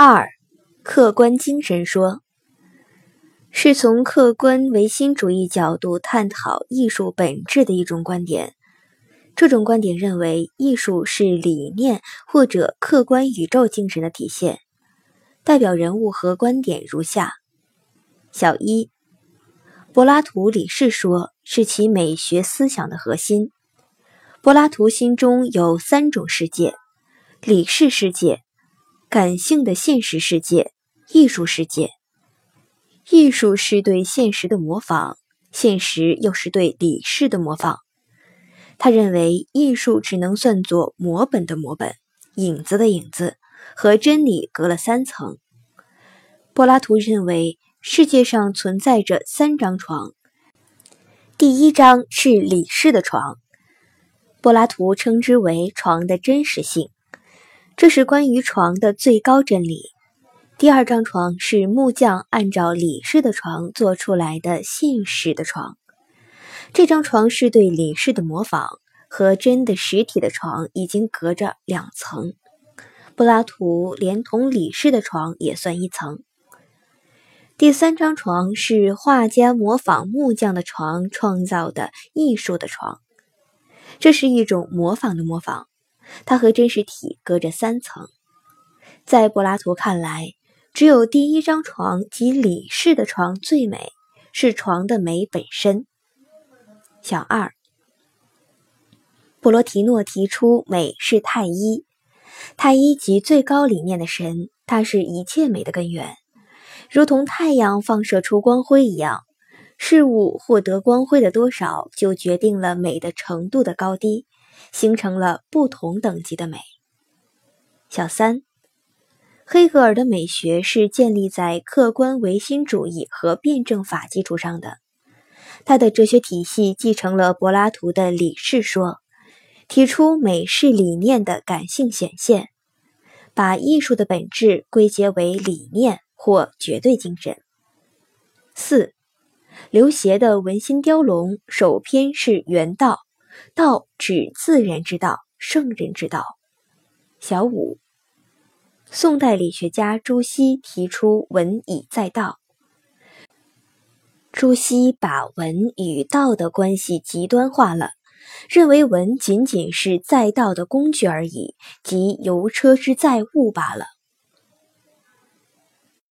二、客观精神说，是从客观唯心主义角度探讨艺术本质的一种观点。这种观点认为，艺术是理念或者客观宇宙精神的体现。代表人物和观点如下：小一，柏拉图理事说是其美学思想的核心。柏拉图心中有三种世界：理事世界。感性的现实世界，艺术世界。艺术是对现实的模仿，现实又是对理事的模仿。他认为，艺术只能算作模本的模本，影子的影子，和真理隔了三层。柏拉图认为，世界上存在着三张床，第一张是理事的床，柏拉图称之为床的真实性。这是关于床的最高真理。第二张床是木匠按照李氏的床做出来的信使的床，这张床是对李氏的模仿，和真的实体的床已经隔着两层。柏拉图连同李氏的床也算一层。第三张床是画家模仿木匠的床创造的艺术的床，这是一种模仿的模仿。它和真实体隔着三层，在柏拉图看来，只有第一张床及李氏的床最美，是床的美本身。小二，普罗提诺提出美是太一，太一即最高理念的神，它是一切美的根源，如同太阳放射出光辉一样，事物获得光辉的多少，就决定了美的程度的高低。形成了不同等级的美。小三，黑格尔的美学是建立在客观唯心主义和辩证法基础上的。他的哲学体系继承了柏拉图的理事说，提出美是理念的感性显现，把艺术的本质归结为理念或绝对精神。四，刘勰的《文心雕龙》首篇是原道。道指自然之道，圣人之道。小五，宋代理学家朱熹提出“文以载道”。朱熹把文与道的关系极端化了，认为文仅仅是载道的工具而已，即由车之载物罢了。